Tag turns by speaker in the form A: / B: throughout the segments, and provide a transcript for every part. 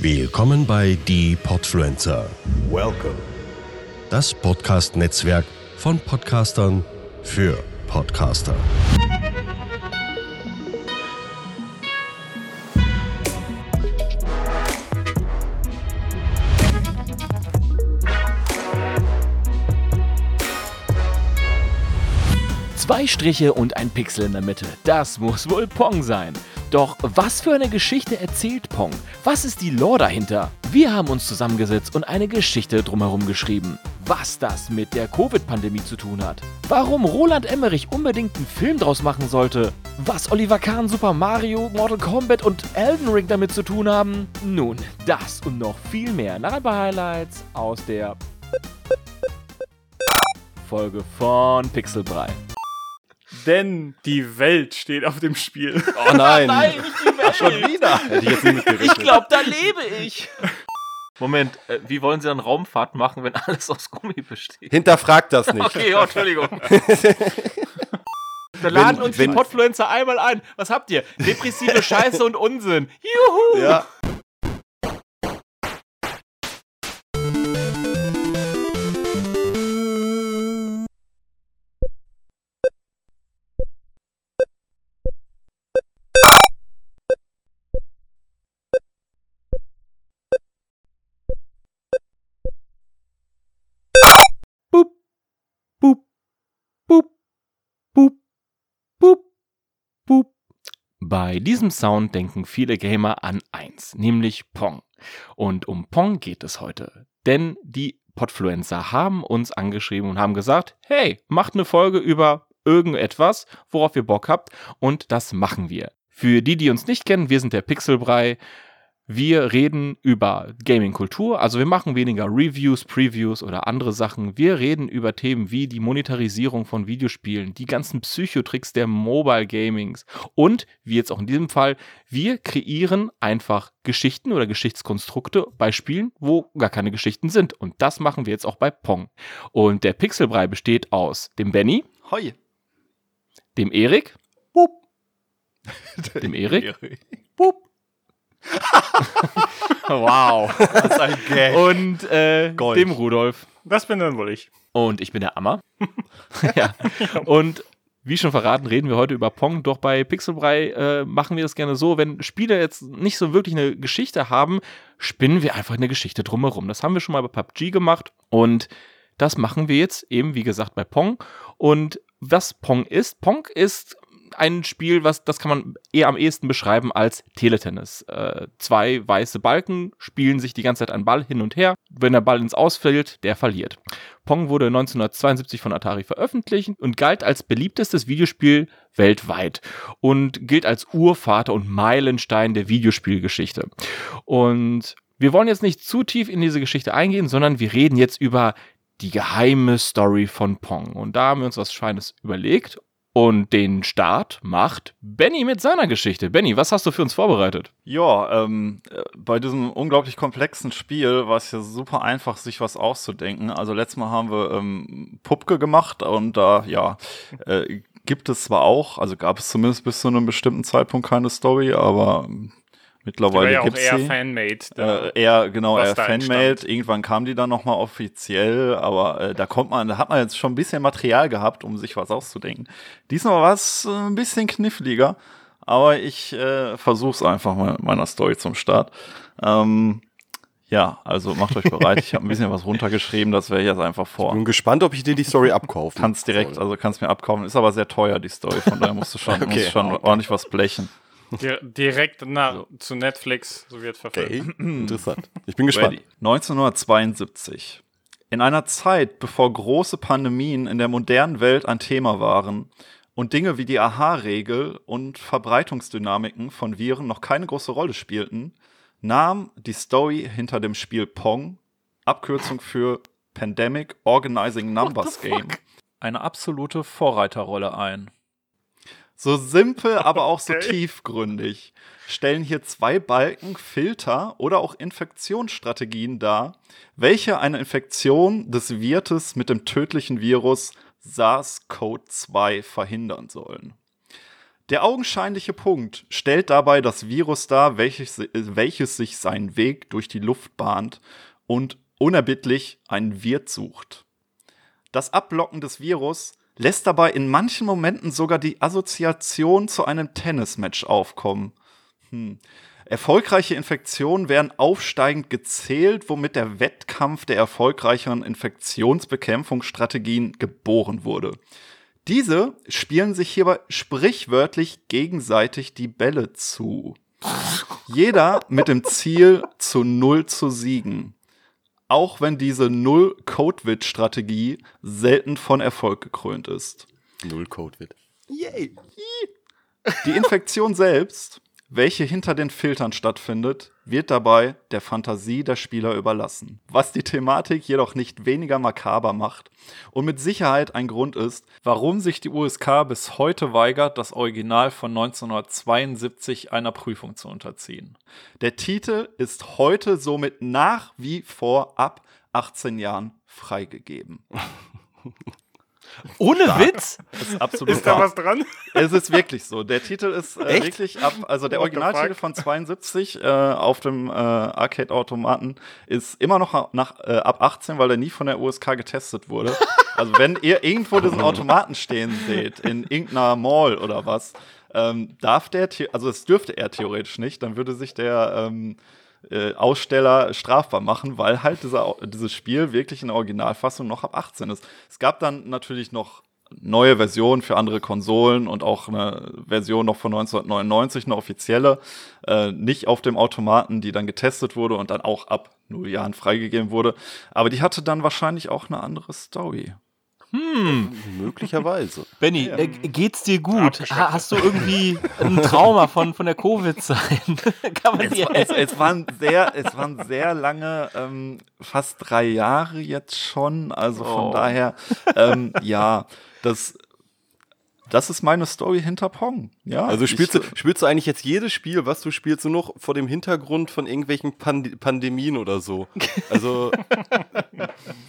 A: Willkommen bei Die Podfluencer,
B: Welcome.
A: das Podcast-Netzwerk von Podcastern für Podcaster.
C: Zwei Striche und ein Pixel in der Mitte. Das muss wohl Pong sein. Doch was für eine Geschichte erzählt Pong? Was ist die Lore dahinter? Wir haben uns zusammengesetzt und eine Geschichte drumherum geschrieben. Was das mit der Covid-Pandemie zu tun hat. Warum Roland Emmerich unbedingt einen Film draus machen sollte. Was Oliver Kahn, Super Mario, Mortal Kombat und Elden Ring damit zu tun haben. Nun, das und noch viel mehr nach ein paar Highlights aus der Folge von Pixelbrei.
D: Denn die Welt steht auf dem Spiel.
B: Oh nein.
C: Nein, nicht die Welt.
B: Schon wieder. Hätte ich jetzt nicht mitgerechnet.
C: Ich glaube, da lebe ich.
E: Moment, äh, wie wollen Sie dann Raumfahrt machen, wenn alles aus Gummi besteht?
B: Hinterfragt das nicht.
E: Okay, oh, Entschuldigung.
C: Wir laden
B: Wenn-
C: uns
B: wenn-
C: die Podfluencer einmal ein. Was habt ihr? Depressive Scheiße und Unsinn. Juhu!
B: Ja.
C: Bei diesem Sound denken viele Gamer an eins, nämlich Pong. Und um Pong geht es heute. Denn die Podfluencer haben uns angeschrieben und haben gesagt, hey, macht eine Folge über irgendetwas, worauf ihr Bock habt. Und das machen wir. Für die, die uns nicht kennen, wir sind der Pixelbrei. Wir reden über Gaming-Kultur, also wir machen weniger Reviews, Previews oder andere Sachen. Wir reden über Themen wie die Monetarisierung von Videospielen, die ganzen Psychotricks der Mobile Gamings und, wie jetzt auch in diesem Fall, wir kreieren einfach Geschichten oder Geschichtskonstrukte bei Spielen, wo gar keine Geschichten sind. Und das machen wir jetzt auch bei Pong. Und der Pixelbrei besteht aus dem Benny,
B: Hoi.
C: dem Erik, dem Erik, wow,
B: Das ist ein Gag.
C: und äh,
B: Gold.
C: dem Rudolf.
D: Das bin dann wohl ich.
C: Und ich bin der Ammer. ja. Und wie schon verraten, reden wir heute über Pong. Doch bei Pixelbrei äh, machen wir das gerne so, wenn Spiele jetzt nicht so wirklich eine Geschichte haben, spinnen wir einfach eine Geschichte drumherum. Das haben wir schon mal bei PUBG gemacht und das machen wir jetzt eben, wie gesagt, bei Pong. Und was Pong ist, Pong ist ein Spiel, was das kann man eher am ehesten beschreiben als Teletennis. Äh, zwei weiße Balken spielen sich die ganze Zeit einen Ball hin und her. Wenn der Ball ins Ausfällt, der verliert. Pong wurde 1972 von Atari veröffentlicht und galt als beliebtestes Videospiel weltweit und gilt als Urvater und Meilenstein der Videospielgeschichte. Und wir wollen jetzt nicht zu tief in diese Geschichte eingehen, sondern wir reden jetzt über die geheime Story von Pong. Und da haben wir uns was Feines überlegt. Und den Start macht Benny mit seiner Geschichte. Benny, was hast du für uns vorbereitet?
B: Ja, ähm, äh, bei diesem unglaublich komplexen Spiel war es ja super einfach, sich was auszudenken. Also letztes Mal haben wir ähm, Pupke gemacht und da, ja, äh, gibt es zwar auch, also gab es zumindest bis zu einem bestimmten Zeitpunkt keine Story, aber ähm, mittlerweile
D: ja auch
B: gibt's
D: eher. Fanmade. da.
B: Äh, eher, genau, eher Fanmade. Irgendwann kam die dann nochmal offiziell, aber äh, da kommt man, da hat man jetzt schon ein bisschen Material gehabt, um sich was auszudenken. Diesmal war es äh, ein bisschen kniffliger, aber ich äh, versuch's einfach mal mit meiner Story zum Start. Ähm, ja, also macht euch bereit. ich habe ein bisschen was runtergeschrieben, das wäre jetzt einfach vor.
F: Bin gespannt, ob ich dir die Story abkaufe.
B: Kannst direkt, also kannst mir abkaufen. Ist aber sehr teuer, die Story, von daher musst du schon,
F: Okay.
B: musst schon ordentlich was blechen.
D: Di direkt nach, zu Netflix, so wird verfilmt.
F: Okay, interessant. Ich bin gespannt.
B: Ready. 1972. In einer Zeit, bevor große Pandemien in der modernen Welt ein Thema waren und Dinge wie die Aha-Regel und Verbreitungsdynamiken von Viren noch keine große Rolle spielten, nahm die Story hinter dem Spiel Pong, Abkürzung für Pandemic Organizing Numbers Game,
G: Eine absolute Vorreiterrolle ein.
B: So simpel, aber auch so
D: Okay.
B: tiefgründig, stellen hier zwei Balken Filter oder auch Infektionsstrategien dar, welche eine Infektion des Wirtes mit dem tödlichen Virus SARS-CoV-2 verhindern sollen. Der augenscheinliche Punkt stellt dabei das Virus dar, welches, welches sich seinen Weg durch die Luft bahnt und unerbittlich einen Wirt sucht. Das Ablocken des Virus lässt dabei in manchen Momenten sogar die Assoziation zu einem Tennismatch aufkommen. Hm. Erfolgreiche Infektionen werden aufsteigend gezählt, womit der Wettkampf der erfolgreicheren Infektionsbekämpfungsstrategien geboren wurde. Diese spielen sich hierbei sprichwörtlich gegenseitig die Bälle zu. Jeder mit dem Ziel, zu Null zu siegen. Auch wenn diese Null-Codewit-Strategie selten von Erfolg gekrönt ist.
F: Null Code wird.
B: Die Infektion selbst, welche hinter den Filtern stattfindet, wird dabei der Fantasie der Spieler überlassen. Was die Thematik jedoch nicht weniger makaber macht und mit Sicherheit ein Grund ist,
G: Warum sich die USK bis heute weigert, das Original von 1972 einer Prüfung zu unterziehen.
B: der Titel ist heute somit nach wie vor ab 18 Jahren freigegeben.
C: Ohne Witz?
B: Das ist absolut
D: Ist da
B: wahr.
D: was dran?
B: Es ist wirklich so. Der Titel ist äh,
F: Echt?
B: wirklich ab, also der
D: What
B: Originaltitel von 72 äh, auf dem äh, Arcade-Automaten ist immer noch nach, äh, ab 18, weil er nie von der USK getestet wurde. Also wenn ihr irgendwo diesen Automaten stehen seht, in irgendeiner Mall oder was, ähm, darf der, also das dürfte er theoretisch nicht, dann würde sich der ähm, äh, Aussteller strafbar machen, weil halt dieser, dieses Spiel wirklich in der Originalfassung noch ab 18 ist. Es gab dann natürlich noch neue Versionen für andere Konsolen und auch eine Version noch von 1999, eine offizielle, äh, nicht auf dem Automaten, die dann getestet wurde und dann auch ab null Jahren freigegeben wurde. Aber die hatte dann wahrscheinlich auch eine andere Story.
F: Möglicherweise.
C: Benny, äh, geht's dir gut? Ha hast du irgendwie ein Trauma von, von der Covid-Zeit? Kann man
B: Es,
C: dir
B: es, es, waren sehr, es waren sehr lange, ähm, fast drei Jahre jetzt schon. Also von
C: Oh.
B: daher, ähm, ja, das, das ist meine Story hinter Pong. Ja,
F: Also spielst du,
B: ich,
F: spielst du eigentlich jetzt jedes Spiel, was du spielst, nur noch vor dem Hintergrund von irgendwelchen Pand Pandemien oder so? Also,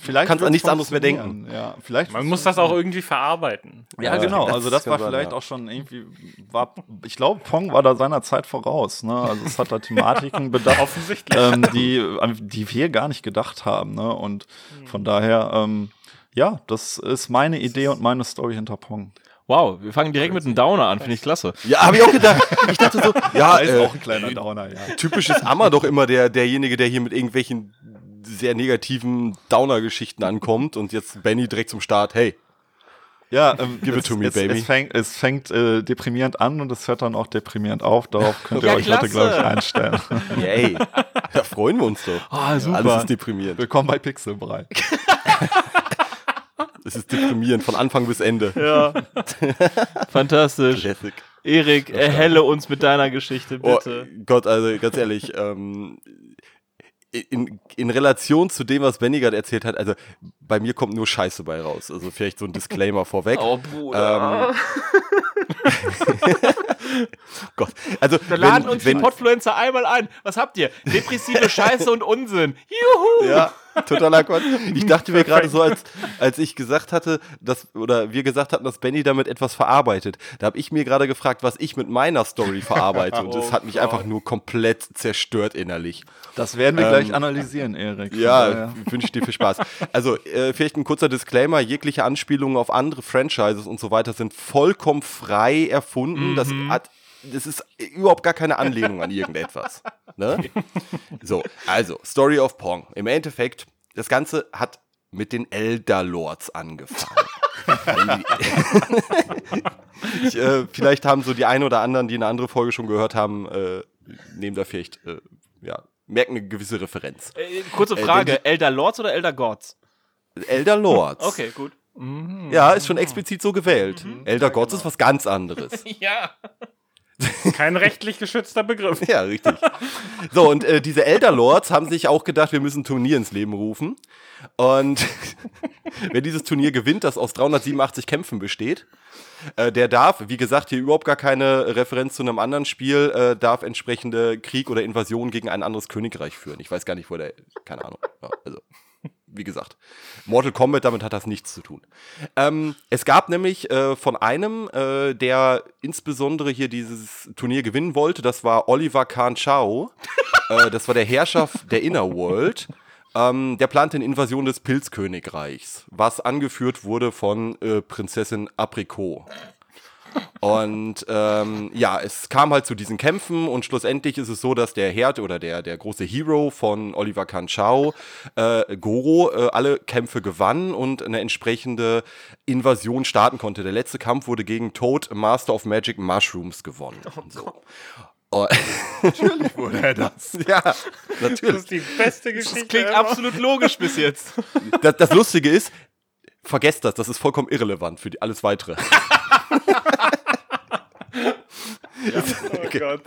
B: vielleicht
F: kannst an nichts anderes mehr
B: funktionieren. Ja, vielleicht
D: Man muss das auch irgendwie verarbeiten.
B: Ja,
F: Ja,
B: genau.
F: das
B: also das war
F: sein,
B: vielleicht
F: ja.
B: auch schon irgendwie, war, ich glaube, Pong war da seiner Zeit voraus. Ne? Also es hat da Thematiken bedacht,
D: Offensichtlich.
B: ähm, die, an die wir gar nicht gedacht haben. Ne? Und von daher, ähm, ja, das ist meine Idee und meine Story hinter Pong.
C: Wow, wir fangen direkt mit einem Downer an, finde ich klasse.
F: ja, habe ich auch gedacht. Ich dachte so, ja,
B: ist
F: äh,
B: auch ein kleiner Downer, ja.
F: typisch ist Ammer doch immer der, derjenige, der hier mit irgendwelchen sehr negativen Downer-Geschichten ankommt und jetzt Benny direkt zum Start, hey,
B: Ja, ähm,
F: Give it to me,
B: es,
F: baby.
B: Es fängt, es fängt äh, deprimierend an und es hört dann auch deprimierend auf. Darauf könnt ihr
C: Ja,
B: euch heute,
C: klasse.
B: glaube ich, einstellen.
F: yay, da freuen wir uns doch.
C: Ah, super.
F: Alles ist deprimierend.
B: Willkommen bei Pixelbrei.
F: Es ist deprimierend von Anfang bis Ende.
C: Ja. Fantastisch.
F: Classic.
C: Erik, erhelle uns mit deiner Geschichte,
F: Oh
C: bitte.
F: Gott, also ganz ehrlich, ähm, in, in Relation zu dem, was Benny gerade erzählt hat, also bei mir kommt nur Scheiße bei raus. Also vielleicht so ein Disclaimer vorweg.
C: Oh, Bruder.
F: Ähm, Gott, also
C: Wir laden
F: wenn,
C: uns die
F: wenn,
C: Podfluencer einmal ein. Was habt ihr? Depressive Scheiße und Unsinn. Juhu!
F: Ja, totaler Quatsch. Ich dachte mir gerade so, als, als ich gesagt hatte, dass, oder wir gesagt hatten, dass Benny damit etwas verarbeitet, da habe ich mir gerade gefragt, was ich mit meiner Story verarbeite. Und das hat mich einfach nur komplett zerstört innerlich.
B: Das werden wir
F: Ähm,
B: gleich analysieren, Erik.
F: Ja,
B: daher-
F: wünsche ich dir viel Spaß. Also, äh, vielleicht ein kurzer Disclaimer: jegliche Anspielungen auf andere Franchises und so weiter sind vollkommen frei erfunden. Das hat. Das ist überhaupt gar keine Anlehnung an irgendetwas. Ne? So, also, Story of Pong. Im Endeffekt, das Ganze hat mit den Elder Lords angefangen. Ich, äh, vielleicht haben so die ein oder anderen, die eine andere Folge schon gehört haben, äh, nehmen da vielleicht, äh, ja, merken eine gewisse Referenz.
C: Äh, kurze
F: Äh,
C: Frage: Elder Lords oder Elder Gods?
F: Elder Lords.
C: Okay, gut.
F: Ja, ist schon explizit so gewählt. Elder Gods ist was ganz anderes.
C: Ja.
D: Kein rechtlich geschützter Begriff.
F: Ja, richtig. So, und äh, diese Elder Lords haben sich auch gedacht, wir müssen ein Turnier ins Leben rufen. Und wer dieses Turnier gewinnt, das aus 387 Kämpfen besteht, äh, der darf, wie gesagt, hier überhaupt gar keine Referenz zu einem anderen Spiel, äh, darf entsprechende Krieg oder Invasion gegen ein anderes Königreich führen. Ich weiß gar nicht, wo der, keine Ahnung. Ja, also, wie gesagt, Mortal Kombat, damit hat das nichts zu tun. Ähm, es gab nämlich äh, von einem, äh, der insbesondere hier dieses Turnier gewinnen wollte, das war Oliver Kahn Chao. äh, das war der Herrscher der Inner World. Ähm, der plante eine Invasion des Pilzkönigreichs, was angeführt wurde von äh, Prinzessin Aprikot. Und ähm, ja, es kam halt zu diesen Kämpfen und schlussendlich ist es so, dass der Herd oder der, der große Hero von Oliver Kahn Chao, äh, Goro, äh, alle Kämpfe gewann und eine entsprechende Invasion starten konnte. Der letzte Kampf wurde gegen Toad, Master of Magic Mushrooms gewonnen. so. Oh, natürlich wurde er das. Ja,
D: Das
F: natürlich.
D: ist die beste Geschichte.
C: Das klingt
D: ever.
C: absolut logisch bis jetzt.
F: Das, das Lustige ist, vergesst das, das ist vollkommen irrelevant für die, alles Weitere.
D: Oh Gott.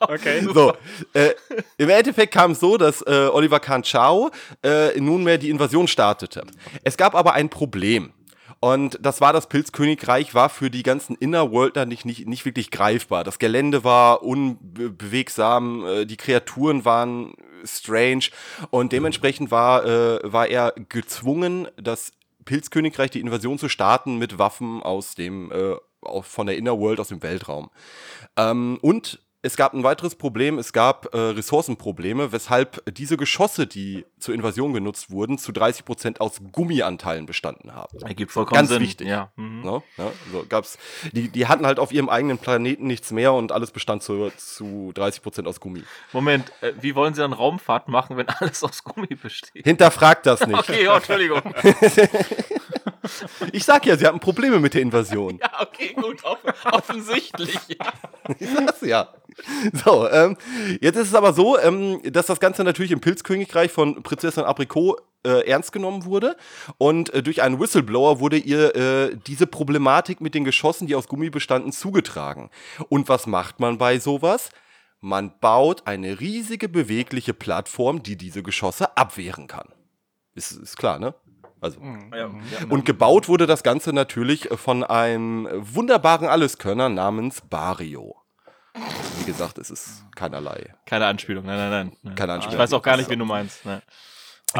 D: Okay.
F: So, äh, im Endeffekt kam es so, dass äh, Oliver Kahn Chao äh, nunmehr die Invasion startete. Es gab aber ein Problem. Und das war, das Pilzkönigreich war für die ganzen Innerworldler nicht, nicht, nicht wirklich greifbar. Das Gelände war unbewegsam, äh, die Kreaturen waren strange und dementsprechend war, äh, war er gezwungen, das Pilzkönigreich die Invasion zu starten mit Waffen aus dem, äh, von der Innerworld, aus dem Weltraum. Ähm, und es gab ein weiteres Problem, es gab äh, Ressourcenprobleme, weshalb diese Geschosse, die zur Invasion genutzt wurden, zu 30% aus Gummianteilen bestanden haben.
E: Ergibt vollkommen
F: Ganz
E: Sinn.
F: wichtig.
E: Ja. Mhm.
F: Ne? Ja, so gab's, die, die hatten halt auf ihrem eigenen Planeten nichts mehr und alles bestand zu, zu 30% aus Gummi.
E: Moment, äh, wie wollen Sie dann Raumfahrt machen, wenn alles aus Gummi besteht?
F: Hinterfragt das nicht.
E: Okay, ja, Entschuldigung.
F: Ich sag ja, sie hatten Probleme mit der Invasion.
E: Ja, okay, gut, off offensichtlich.
F: Sag's ja. So, ähm, jetzt ist es aber so, ähm, dass das Ganze natürlich im Pilzkönigreich von Prinzessin Aprikot äh, ernst genommen wurde. Und äh, durch einen Whistleblower wurde ihr äh, diese Problematik mit den Geschossen, die aus Gummi bestanden, zugetragen. Und was macht man bei sowas? Man baut eine riesige bewegliche Plattform, die diese Geschosse abwehren kann. Ist, ist klar, ne? Also. Und gebaut wurde das Ganze natürlich von einem wunderbaren Alleskönner namens Bario. Wie gesagt, es ist keinerlei.
C: Keine Anspielung, nein, nein, nein.
F: Keine Anspielung.
C: Ich weiß auch gar nicht, wen du meinst. Nein.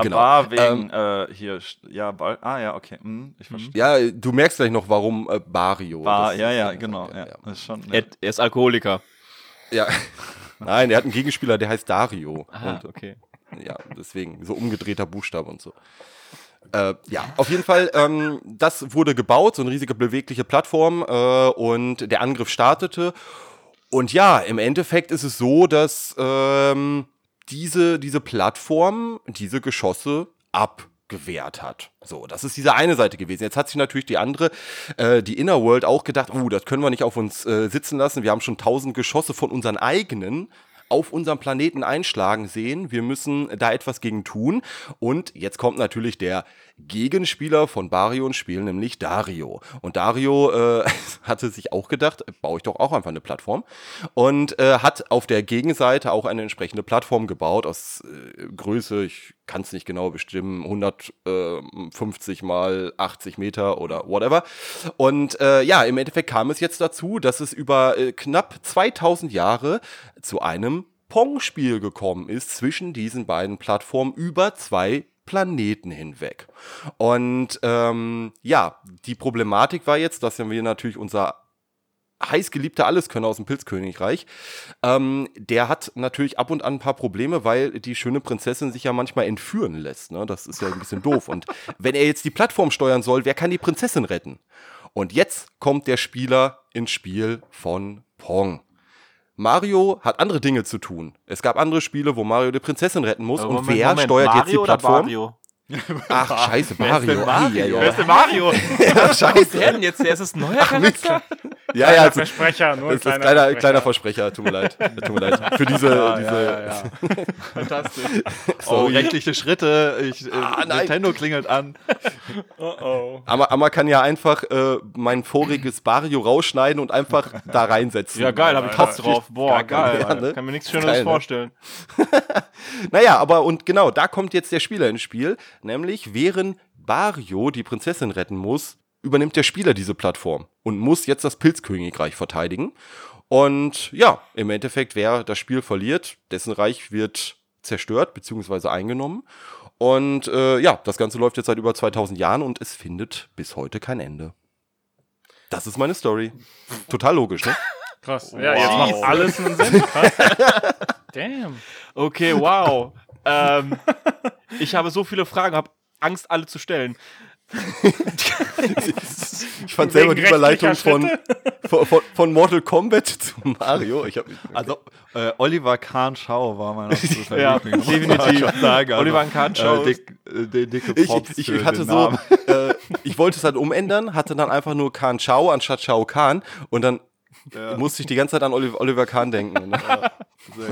F: Genau.
B: Aber wegen, äh, hier, ja, bald, ah ja, okay, hm, ich verstehe.
F: Ja, du merkst gleich noch, warum äh, Bario. Das
B: ja,
F: ist-
B: ja, genau, ja,
F: ja.
B: Ist schon,
C: Er, er ist Alkoholiker.
F: ja. Nein, er hat einen Gegenspieler, der heißt Dario.
C: Ah,
F: Und
C: okay.
F: ja, deswegen so umgedrehter Buchstabe und so. Äh, ja, auf jeden Fall, ähm, das wurde gebaut, so eine riesige bewegliche Plattform äh, und der Angriff startete. Und ja, im Endeffekt ist es so, dass ähm, diese, diese Plattform diese Geschosse abgewehrt hat. So, das ist diese eine Seite gewesen. Jetzt hat sich natürlich die andere, äh, die Inner World, auch gedacht, uh, das können wir nicht auf uns äh, sitzen lassen. Wir haben schon tausend Geschosse von unseren eigenen auf unserem Planeten einschlagen sehen. Wir müssen da etwas gegen tun. Und jetzt kommt natürlich der Gegenspieler von Bario ins Spiel, nämlich Dario. Und Dario äh, hatte sich auch gedacht, baue ich doch auch einfach eine Plattform. Und äh, hat auf der Gegenseite auch eine entsprechende Plattform gebaut aus äh, Größe, ich kann es nicht genau bestimmen, 150 mal 80 Meter oder whatever. Und äh, ja, im Endeffekt kam es jetzt dazu, dass es über äh, knapp 2000 Jahre zu einem Pong-Spiel gekommen ist zwischen diesen beiden Plattformen über zwei Planeten hinweg. Und ähm, ja, die Problematik war jetzt, dass wir natürlich unser heißgeliebter Alleskönner aus dem Pilzkönigreich, ähm, der hat natürlich ab und an ein paar Probleme, weil die schöne Prinzessin sich ja manchmal entführen lässt. Ne? Das ist ja ein bisschen doof. Und wenn er jetzt die Plattform steuern soll, wer kann die Prinzessin retten? Und jetzt kommt der Spieler ins Spiel von Pong. Mario hat andere Dinge zu tun. Es gab andere Spiele, wo Mario die Prinzessin retten muss.
E: Aber
F: und
E: Moment,
F: wer
E: Moment,
F: steuert
E: Mario
F: jetzt die Plattform?
E: Mario?
F: Ach, scheiße, Mario.
E: Mario?
F: Ai, ai, ai.
C: Wer ist denn Mario?
F: Ja,
C: Was ist der
F: scheiße.
C: denn jetzt? Der ist ein neuer Charakter?
F: Ja, ja, also,
D: Versprecher, nur
F: das
D: ein
F: ist
D: kleiner,
F: kleiner,
D: Versprecher.
F: kleiner Versprecher, tut mir leid. Tut mir leid. Für diese,
B: Ja,
F: diese
B: ja, ja.
C: Fantastisch.
B: Oh, rechtliche Schritte. Ich, äh,
F: Ah.
B: Nintendo klingelt an.
D: Oh, oh.
F: Aber, aber man kann ja einfach äh, mein voriges Barrio rausschneiden und einfach da reinsetzen.
C: Ja, geil, hab ich Bock drauf. Boah, geil.
F: Ja, ne?
C: Kann mir nichts Schöneres
F: geil, ne?
C: vorstellen.
F: Naja, aber und genau, da kommt jetzt der Spieler ins Spiel. Nämlich, während Barrio die Prinzessin retten muss, übernimmt der Spieler diese Plattform und muss jetzt das Pilzkönigreich verteidigen. Und ja, im Endeffekt, wer das Spiel verliert, dessen Reich wird zerstört bzw. eingenommen. Und äh, ja, das Ganze läuft jetzt seit über 2000 Jahren und es findet bis heute kein Ende. Das ist meine Story. Total logisch, ne?
D: Krass. Ja, jetzt macht alles einen Sinn. Krass. Damn.
C: Okay, wow. ähm, ich habe so viele Fragen, habe Angst, alle zu stellen.
F: Ich fand selber die Überleitung von, von, von, Mortal Kombat zu Mario. Ich hab,
B: Also, äh, Oliver Kahn Schau war mein absoluter
C: Ja, definitiv.
B: Sagen. Also,
C: Oliver Kahn Schau
B: Äh, dick, äh, dicke
F: ich,
B: Props
F: ich,
B: für
F: ich hatte
B: den
F: so, äh, ich wollte es halt umändern, hatte dann einfach nur Khan Chao anstatt Chao Khan und dann musste ich die ganze Zeit an Oliver, Oliver Kahn denken. Und dann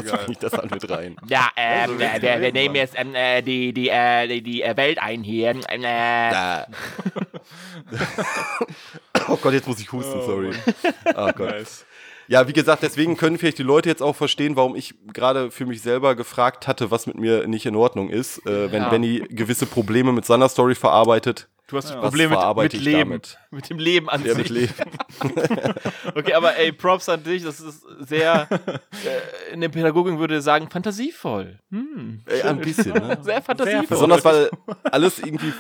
B: Sehr
F: bring ich das halt mit rein.
H: Ja, ähm, äh, wir, wir nehmen jetzt ähm, äh, die, die, äh, die, die äh, Welt ein hier. Ähm, Äh,
F: oh Gott, jetzt muss ich husten, sorry. Oh Gott. Ja, wie gesagt, deswegen können vielleicht die Leute jetzt auch verstehen, warum ich gerade für mich selber gefragt hatte, was mit mir nicht in Ordnung ist, äh, wenn
C: Ja.
F: Benny gewisse Probleme mit seiner Story verarbeitet.
C: Du hast
F: Was
C: Probleme mit, mit Leben.
F: damit?
C: Mit dem Leben an
F: Ja,
C: sich.
F: mit Leben.
C: Okay, aber ey, Props an dich. Das ist sehr, äh, in der Pädagogik würde ich sagen, fantasievoll. Hm.
F: Ey, ein bisschen, ne?
C: Sehr fantasievoll.
F: Besonders weil alles irgendwie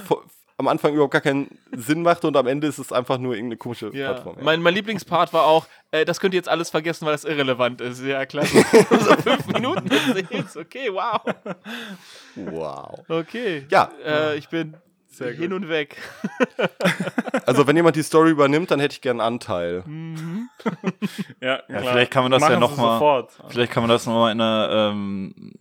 F: am Anfang überhaupt gar keinen Sinn machte und am Ende ist es einfach nur irgendeine komische
C: Ja.
F: Plattform.
C: Mein, mein Lieblingspart war auch, äh, das könnt ihr jetzt alles vergessen, weil das irrelevant ist. Ja, klasse. so fünf Minuten erzählst. Okay, wow.
F: Wow.
C: Okay.
F: Ja.
C: Äh, ich bin hin und weg.
F: Also wenn jemand die Story übernimmt, dann hätte ich gern einen Anteil.
D: Ja,
B: Ja,
D: klar.
B: vielleicht kann man das ja
D: Machen
B: noch
D: Sie
B: mal-
D: sofort.
B: Vielleicht kann man das nochmal in einer ähm,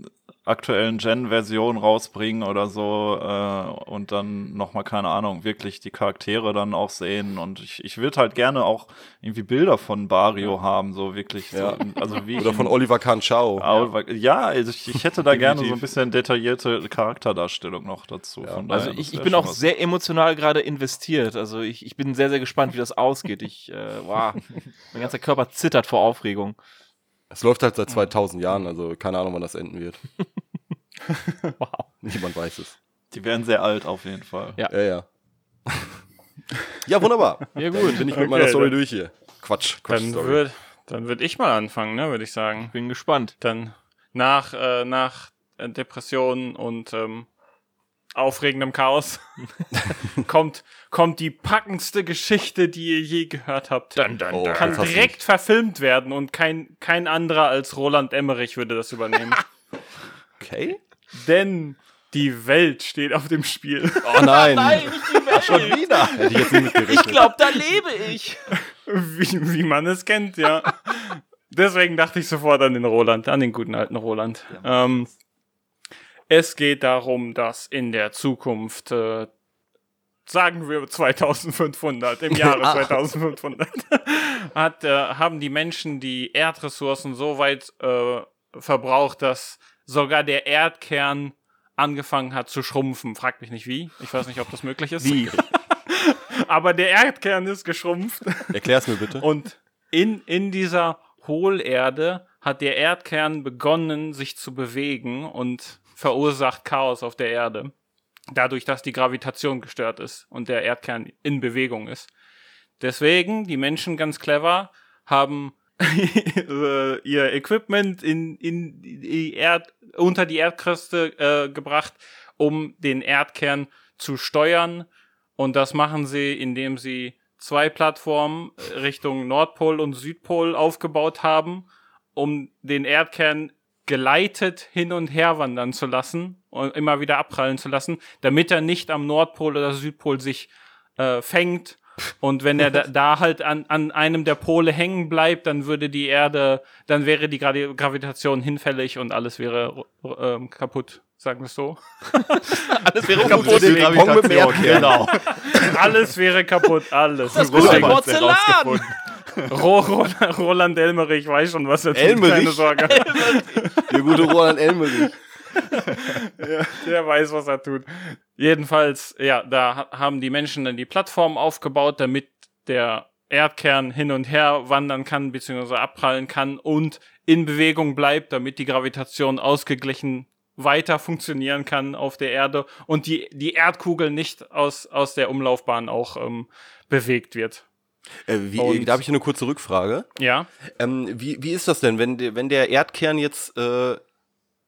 B: aktuellen Gen-Version rausbringen oder so äh, und dann nochmal, keine Ahnung, wirklich die Charaktere dann auch sehen. Und ich, ich würde halt gerne auch irgendwie Bilder von Bario haben, so wirklich.
F: Ja.
B: So, also wie
F: Oder von Oliver.
B: Oliver- Ja, also ich, ich hätte da gerne so ein bisschen detaillierte Charakterdarstellung noch dazu. Von daher,
C: Also ich, ich bin auch
B: was.
C: sehr emotional gerade investiert. Also ich, ich bin sehr, sehr gespannt, wie das ausgeht. Ich, äh, wow. Mein ganzer Körper zittert vor Aufregung.
F: Es läuft halt seit 2000 Jahren, also keine Ahnung, wann das enden wird.
C: Wow.
F: Niemand weiß es.
B: Die werden sehr alt auf jeden Fall.
C: Ja.
F: Ja, ja. ja, wunderbar.
C: Ja,
F: Dann
C: gut.
F: bin ich mit
D: Okay,
F: meiner Story
D: dann-
F: durch hier. Quatsch, Quatsch.
D: Dann
F: Story.
D: würde dann würd ich mal anfangen, ne, würde ich sagen.
C: Bin gespannt.
D: Dann nach, äh, nach Depressionen und ähm, aufregendem Chaos kommt, kommt die packendste Geschichte, die ihr je gehört habt.
C: Dann, dann,
F: Oh,
D: Kann
F: das hast du
D: direkt verfilmt werden und kein, kein anderer als Roland Emmerich würde das übernehmen.
F: Okay.
D: Denn die Welt steht auf dem Spiel.
F: Oh nein.
C: nicht die Welt.
F: Schon wieder. Ich
C: glaube, da lebe ich.
D: wie, wie man es kennt, ja. Deswegen dachte ich sofort an den Roland, an den guten alten Roland. Ähm, es geht darum, dass in der Zukunft, äh, sagen wir 2500, im Jahre 2500, hat, äh, haben die Menschen die Erdressourcen so weit äh, verbraucht, dass sogar der Erdkern angefangen hat zu schrumpfen. Fragt mich nicht wie. Ich weiß nicht, ob das möglich ist.
C: Wie?
D: Aber der Erdkern ist geschrumpft.
F: Erklär's mir bitte.
D: Und in, in dieser Hohlerde hat der Erdkern begonnen, sich zu bewegen und verursacht Chaos auf der Erde. Dadurch, dass die Gravitation gestört ist und der Erdkern in Bewegung ist. Deswegen, die Menschen ganz clever, haben äh, ihr Equipment in, in die Erd, unter die Erdkruste äh, gebracht, um den Erdkern zu steuern. Und das machen sie, indem sie zwei Plattformen äh, Richtung Nordpol und Südpol aufgebaut haben, um den Erdkern geleitet hin und her wandern zu lassen und immer wieder abprallen zu lassen, damit er nicht am Nordpol oder Südpol sich äh, fängt. Und wenn er da, da halt an, an einem der Pole hängen bleibt, dann würde die Erde, dann wäre die Gravi Gravitation hinfällig und alles wäre ähm, kaputt, sagen wir es so.
C: Alles wäre
F: Kaputt, dem Erdkern.
B: Genau.
D: Alles wäre kaputt, alles.
C: Das gute Porzellan.
D: Ro Ro Roland Elmerich weiß schon, was er tut.
F: Elmerich?
D: Keine Sorge.
F: Der gute Roland Elmerich.
D: Der weiß, was er tut. Jedenfalls, ja, da ha- haben die Menschen dann die Plattform aufgebaut, damit der Erdkern hin und her wandern kann, beziehungsweise abprallen kann und in Bewegung bleibt, damit die Gravitation ausgeglichen weiter funktionieren kann auf der Erde und die, die Erdkugel nicht aus, aus der Umlaufbahn auch ähm, bewegt wird.
F: Äh, wie,
D: Und-
F: da habe ich eine kurze Rückfrage.
D: Ja,
F: Ähm, wie, wie ist das denn, wenn, der- wenn der Erdkern jetzt äh,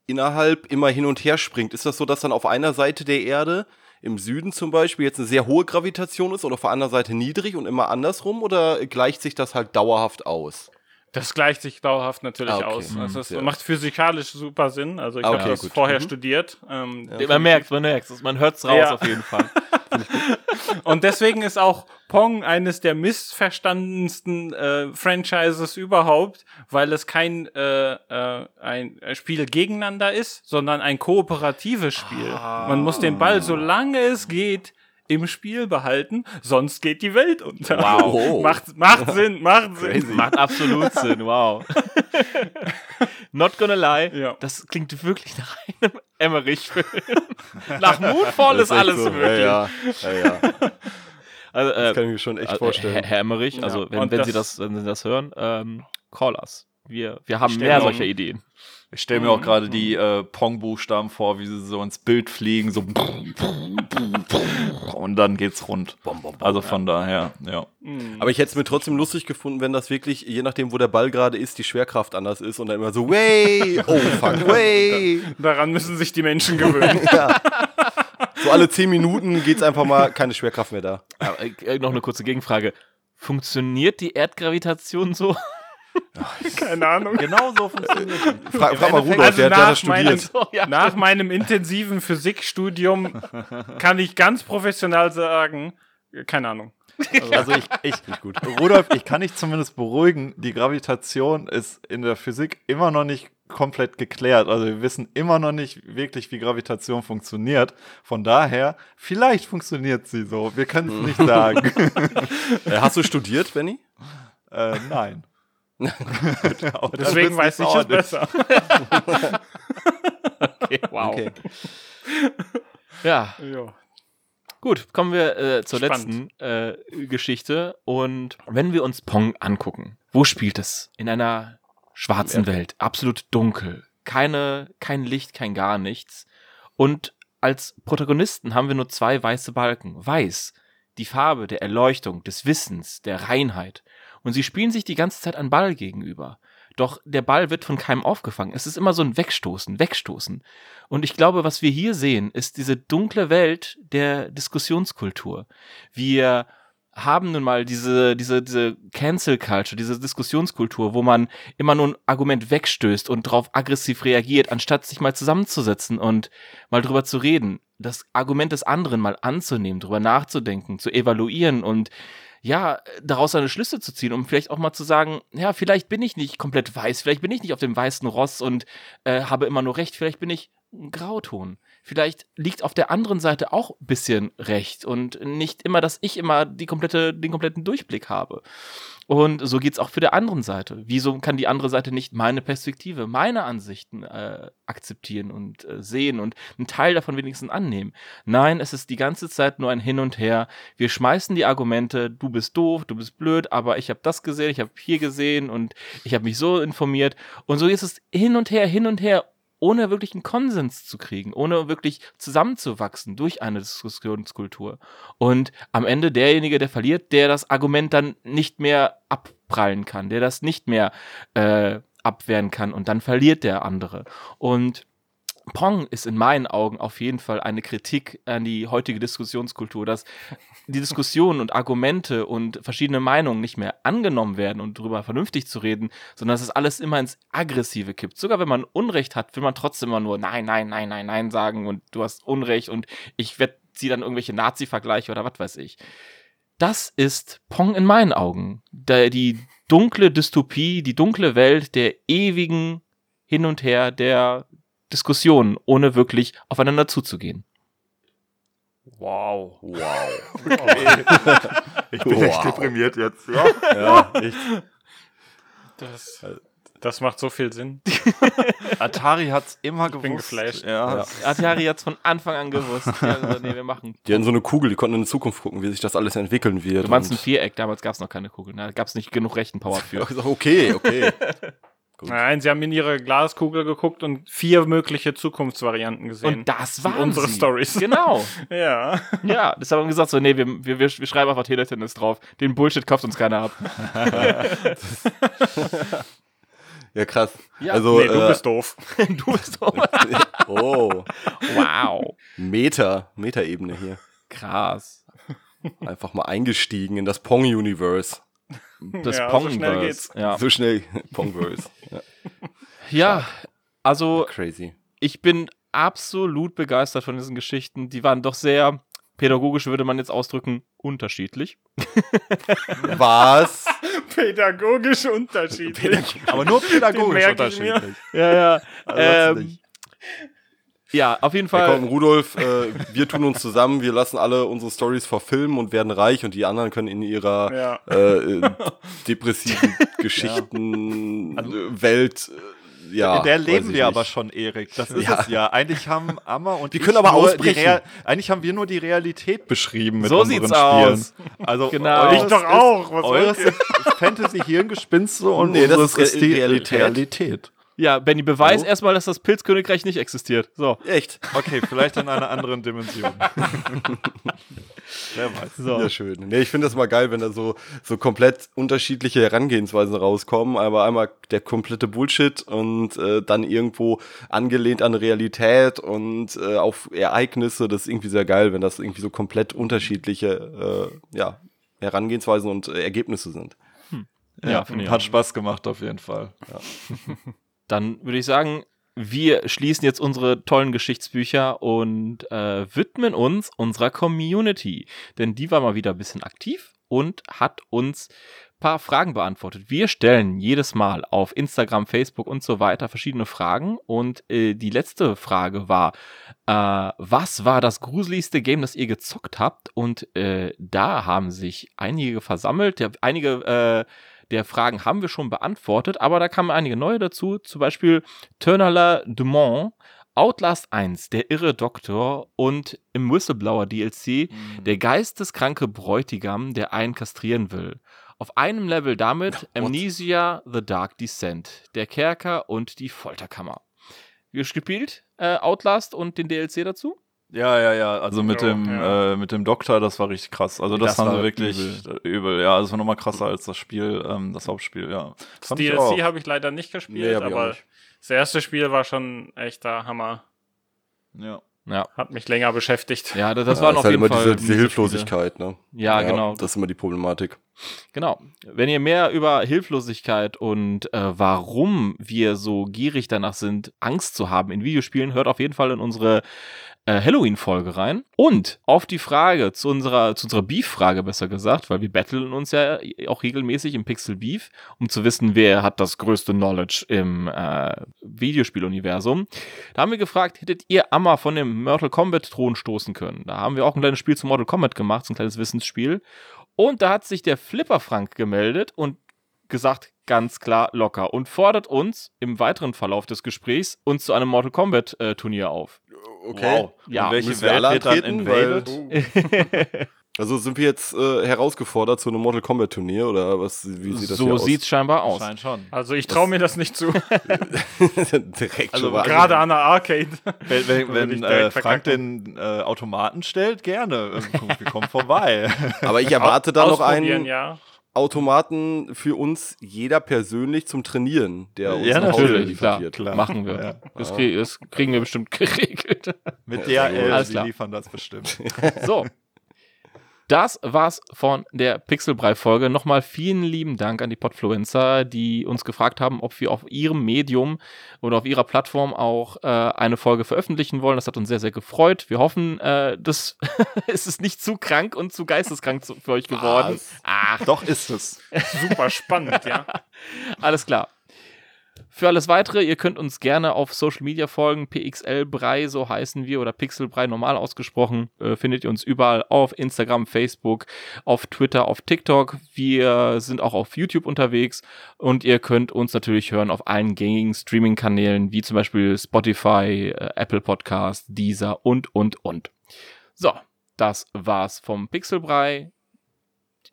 F: innerhalb immer hin und her springt? Ist das so, dass dann auf einer Seite der Erde, im Süden zum Beispiel, jetzt eine sehr hohe Gravitation ist oder auf der anderen Seite niedrig und immer andersrum oder gleicht sich das halt dauerhaft aus?
D: Das gleicht sich dauerhaft natürlich
F: Ah, okay.
D: aus.
F: Mhm.
D: Also es
F: Ja.
D: macht physikalisch super Sinn. Also ich
F: Ah,
D: habe
F: okay,
D: das
F: gut.
D: vorher
F: Mhm.
D: studiert. Ähm,
C: Man merkt, man merkt man hört's raus
D: Ja.
C: auf jeden Fall.
D: Und deswegen ist auch Pong eines der missverstandensten äh, Franchises überhaupt, weil es kein äh, äh, ein Spiel gegeneinander ist, sondern ein kooperatives Spiel. Man muss den Ball, solange es geht, im Spiel behalten, sonst geht die Welt unter.
F: Wow.
D: macht, macht Sinn, macht Sinn.
C: Macht absolut Sinn, wow. Not gonna lie,
D: Ja.
C: das klingt wirklich nach einem Emmerich-Film. nach Moonfall ist, alles
F: so.
C: möglich.
F: Ja, ja, ja, ja.
C: Also, äh,
F: Das kann ich mir schon echt
C: äh,
F: vorstellen.
C: Herr, Herr Emmerich, also
D: Ja,
C: wenn, wenn
D: das-
C: Sie das, wenn Sie das hören, ähm, call us. Wir, wir haben mehr solcher Ideen.
B: Ich stelle mir auch gerade die äh, Pong-Buchstaben vor, wie sie so ins Bild fliegen, so und dann geht's rund. Also von daher, ja.
F: Aber ich hätte es mir trotzdem lustig gefunden, wenn das wirklich, je nachdem, wo der Ball gerade ist, die Schwerkraft anders ist und dann immer so, way, oh fuck, way.
D: Daran müssen sich die Menschen gewöhnen.
F: ja. So alle zehn Minuten geht's einfach mal, keine Schwerkraft mehr da.
C: Aber, äh, noch eine kurze Gegenfrage. Funktioniert die Erdgravitation so?
D: Keine Ahnung.
B: Genau so funktioniert
F: Fra frag mal Rudolf,
D: Also
F: der, der hat das
D: nach meinem-
F: studiert.
C: Ja.
D: Nach meinem intensiven Physikstudium kann ich ganz professional sagen, keine Ahnung.
B: Also ich, ich Rudolf, ich kann dich zumindest beruhigen, die Gravitation ist in der Physik immer noch nicht komplett geklärt. Also wir wissen immer noch nicht wirklich, wie Gravitation funktioniert. Von daher, vielleicht funktioniert sie so. Wir können es nicht sagen.
F: Äh, hast du studiert, Benny?
B: äh, nein.
D: Deswegen weiß ich es besser.
C: Okay, wow.
F: Okay.
C: Ja,
D: Ja.
C: gut, kommen wir äh, zur
D: Spannend.
C: letzten äh, Geschichte. Und wenn wir uns Pong angucken, wo spielt es? In einer schwarzen Welt, absolut dunkel, keine, kein Licht, kein gar nichts. Und als Protagonisten haben wir nur zwei weiße Balken. Weiß, die Farbe der Erleuchtung, des Wissens, der Reinheit. Und sie spielen sich die ganze Zeit einen Ball gegenüber. Doch der Ball wird von keinem aufgefangen. Es ist immer so ein Wegstoßen, Wegstoßen. Und ich glaube, was wir hier sehen, ist diese dunkle Welt der Diskussionskultur. Wir haben nun mal diese, diese, diese Cancel Culture, diese Diskussionskultur, wo man immer nur ein Argument wegstößt und darauf aggressiv reagiert, anstatt sich mal zusammenzusetzen und mal drüber zu reden, das Argument des anderen mal anzunehmen, drüber nachzudenken, zu evaluieren und ja, daraus seine Schlüsse zu ziehen, um vielleicht auch mal zu sagen, ja, vielleicht bin ich nicht komplett weiß, vielleicht bin ich nicht auf dem weißen Ross und äh, habe immer nur recht, vielleicht bin ich ein Grauton. Vielleicht liegt auf der anderen Seite auch ein bisschen recht und nicht immer, dass ich immer die komplette, den kompletten Durchblick habe. Und so geht's auch für der anderen Seite. Wieso kann die andere Seite nicht meine Perspektive, meine Ansichten äh, akzeptieren und äh, sehen und einen Teil davon wenigstens annehmen? Nein, es ist die ganze Zeit nur ein Hin und Her. Wir schmeißen die Argumente, du bist doof, du bist blöd, aber ich habe das gesehen, ich habe hier gesehen und ich habe mich so informiert. Und so ist es hin und her, hin und her, ohne wirklich einen Konsens zu kriegen, ohne wirklich zusammenzuwachsen durch eine Diskussionskultur. Und am Ende derjenige, der verliert, der das Argument dann nicht mehr abprallen kann, der das nicht mehr äh, abwehren kann und dann verliert der andere. Und Pong ist in meinen Augen auf jeden Fall eine Kritik an die heutige Diskussionskultur, dass die Diskussionen und Argumente und verschiedene Meinungen nicht mehr angenommen werden und darüber vernünftig zu reden, sondern dass es alles immer ins Aggressive kippt. Sogar wenn man Unrecht hat, will man trotzdem immer nur Nein, Nein, Nein, Nein, Nein sagen und du hast Unrecht und ich werde sie dann irgendwelche Nazi-Vergleiche oder was weiß ich. Das ist Pong in meinen Augen. Die dunkle Dystopie, die dunkle Welt der ewigen Hin und Her der Diskussionen, ohne wirklich aufeinander zuzugehen.
G: Wow.
F: Wow.
B: Ich bin echt
F: Wow.
B: deprimiert jetzt. Ja.
F: Ja, echt.
D: Das, das macht so viel Sinn.
B: Atari hat's immer gewusst.
D: bin geflasht.
B: Ja.
C: Atari hat es von Anfang an gewusst. Die haben gesagt, nee, wir machen.
F: Die hatten so eine Kugel, die konnten in die Zukunft gucken, wie sich das alles entwickeln wird.
C: Du meinst ein Viereck, damals gab es noch keine Kugeln. Da gab es nicht genug Rechenpower für.
F: Okay, okay. Gut.
D: Nein, sie haben in ihre Glaskugel geguckt und vier mögliche Zukunftsvarianten gesehen.
C: Und das waren
D: unsere. Stories.
C: Genau.
D: Ja.
C: Ja, das haben wir gesagt, so, nee, wir, wir, wir schreiben einfach Teletennis drauf. Den Bullshit kauft uns keiner ab.
F: Ja, krass.
C: Ja,
F: also,
D: nee, du
F: äh,
D: bist doof.
C: du bist so.
F: oh,
C: Wow.
F: Meta, Meta-Ebene hier.
C: Krass.
F: Einfach mal eingestiegen in das Pong-Universe.
C: Das
D: Ja, so
C: Pongverse.
D: schnell geht's.
C: Ja.
F: So schnell, Pongverse. Ja,
C: ja, also
F: crazy.
C: ich bin absolut begeistert von diesen Geschichten. Die waren doch sehr, pädagogisch würde man jetzt ausdrücken, unterschiedlich.
F: Was?
D: Pädagogisch unterschiedlich.
B: Aber nur pädagogisch unterschiedlich.
C: Ja, ja.
B: Also
C: ähm. Ja, auf jeden
F: Ja,
C: Fall.
F: komm, Rudolf, äh, wir tun uns zusammen, wir lassen alle unsere Stories verfilmen und werden reich und die anderen können in ihrer
D: Ja.
F: äh, äh, depressiven Geschichten äh, Welt äh, ja,
B: In der leben wir
F: nicht.
B: aber schon, Erik. Das ist
F: Ja.
B: es ja. Eigentlich haben Amma und
F: Wir
B: ich
F: können aber
B: nur
F: ausbrechen.
B: Die Rea eigentlich haben wir nur die Realität beschrieben mit
C: So
B: unseren
C: sieht's
B: Spielen.
C: aus.
B: Also
C: Genau.
D: Ich doch auch. Was
B: Eures sind Fantasy-Hirngespinste und
F: Nee, das ist Re-
B: die
F: Realität.
B: Realität.
C: Ja, Benny, beweis
F: Hallo?
C: erstmal, dass das Pilzkönigreich nicht existiert. So.
F: Echt?
B: Okay, vielleicht in einer anderen Dimension. Wer weiß.
C: so.
F: Ja, schön. Nee, ich finde das mal geil, wenn da so, so komplett unterschiedliche Herangehensweisen rauskommen. Aber einmal der komplette Bullshit und äh, dann irgendwo angelehnt an Realität und äh, auf Ereignisse. Das ist irgendwie sehr geil, wenn das irgendwie so komplett unterschiedliche äh, ja, Herangehensweisen und äh, Ergebnisse sind.
B: Ja,
C: Ja, ich
B: hat. Spaß gemacht auf jeden Fall.
C: Dann würde ich sagen, wir schließen jetzt unsere tollen Geschichtsbücher und äh, widmen uns unserer Community. Denn die war mal wieder ein bisschen aktiv und hat uns ein paar Fragen beantwortet. Wir stellen jedes Mal auf Instagram, Facebook und so weiter verschiedene Fragen. Und äh, die letzte Frage war, äh, was war das gruseligste Game, das ihr gezockt habt? Und äh, da haben sich einige versammelt. Einige äh, der Fragen haben wir schon beantwortet, aber da kamen einige neue dazu. Zum Beispiel Turnala Dumont, Outlast 1, Der irre Doktor und im Whistleblower DLC der geisteskranke Bräutigam, der einen kastrieren will. Auf einem Level damit Amnesia, The Dark Descent, der Kerker und die Folterkammer. Wie gespielt? Äh, Outlast und den DLC dazu?
B: Ja, ja, ja. Also mit
D: Ja,
B: dem
D: ja.
B: äh, mit dem Doktor, das war richtig krass. Also das,
C: Das
B: haben
C: war
B: sie wirklich übel. Ja, das war nochmal krasser als das Spiel, ähm, das Hauptspiel. Ja.
D: Das. DLC habe ich leider nicht gespielt,
F: Nee,
D: aber
F: nicht.
D: das erste Spiel war schon echter Hammer.
B: Ja.
C: Ja.
D: Hat mich länger beschäftigt.
C: Ja, das, das
F: Ja, ist
C: auf
F: halt immer
C: Fall
F: diese, diese Hilflosigkeit, ne?
C: Spiele. Ja, genau.
F: Das ist immer die Problematik.
C: Genau. Wenn ihr mehr über Hilflosigkeit und äh, warum wir so gierig danach sind, Angst zu haben in Videospielen, hört auf jeden Fall in unsere äh, Halloween-Folge rein. Und auf die Frage, zu unserer, zu unserer Beef-Frage besser gesagt, weil wir battlen uns ja auch regelmäßig im Pixel Beef, um zu wissen, wer hat das größte Knowledge im äh, Videospieluniversum. Da haben wir gefragt, hättet ihr Amma von dem Mortal Kombat-Thron stoßen können? Da haben wir auch ein kleines Spiel zu Mortal Kombat gemacht, so ein kleines Wissensspiel. Und da hat sich der Flipper Frank gemeldet und gesagt, ganz klar locker und fordert uns im weiteren Verlauf des Gesprächs uns zu einem Mortal Kombat äh, Turnier auf.
F: Okay.
C: Ja,
B: Und welche
F: wir
B: Welt
F: alle
B: wird dann invaded?
F: Also sind wir jetzt äh, herausgefordert zu einem Mortal Kombat Turnier oder was? Wie sieht das
C: so
F: hier aus?
C: sieht's scheinbar aus.
B: Scheint schon.
D: Also ich traue mir das nicht zu.
F: Direkt
B: Also
F: schon mal
D: Gerade an der Arcade.
B: Wenn, wenn, wenn äh, Frank den äh, Automaten stellt, gerne. Wir kommen vorbei.
F: Aber ich erwarte da noch einen
D: ja.
F: Automaten für uns, jeder persönlich zum Trainieren, der uns
B: Ja,
F: nach Hause
B: natürlich,
C: klar,
F: wird.
B: klar.
C: machen wir.
B: Ja.
C: Das, krieg, das kriegen wir bestimmt geregelt.
B: Mit
F: Ja,
B: DHL,
C: alles
B: sie
C: klar.
B: liefern das bestimmt.
C: So. Das war's von der Pixelbrei-Folge. Nochmal vielen lieben Dank an die Podfluencer, die uns gefragt haben, ob wir auf ihrem Medium oder auf ihrer Plattform auch äh, eine Folge veröffentlichen wollen. Das hat uns sehr, sehr gefreut. Wir hoffen, äh, das es ist nicht zu krank und zu geisteskrank zu, für euch geworden. Ach,
B: Doch ist es.
D: Super spannend, ja.
C: alles klar. Für alles weitere, ihr könnt uns gerne auf Social Media folgen. PXL Brei, so heißen wir, oder Pixel Brei normal ausgesprochen. Äh, findet ihr uns überall auf Instagram, Facebook, auf Twitter, auf TikTok. Wir sind auch auf YouTube unterwegs und ihr könnt uns natürlich hören auf allen gängigen Streaming-Kanälen, wie zum Beispiel Spotify, äh, Apple Podcast, Deezer und, und, und. So, das war's vom Pixelbrei.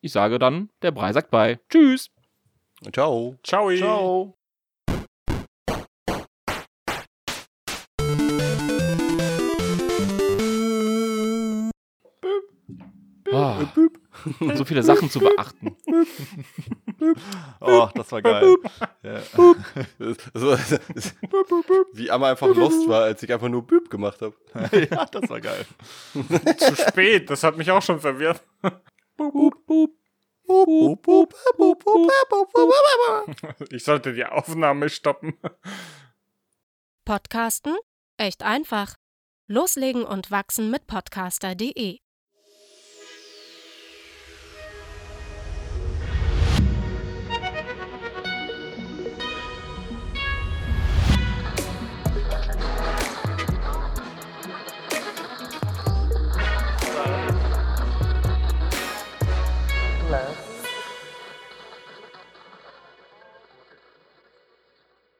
C: Ich sage dann, der Brei sagt bei. Tschüss.
F: Ciao.
D: Ciao.
B: Ciao.
C: Ah, so viele Sachen zu beachten.
B: Oh, das war geil. Ja.
F: Wie Amma einfach lost war, als ich einfach nur Büb gemacht habe.
B: ja, das war geil.
D: Zu spät, das hat mich auch schon verwirrt. Ich sollte die Aufnahme stoppen.
I: Podcasten? Echt einfach. Loslegen und wachsen mit podcaster.de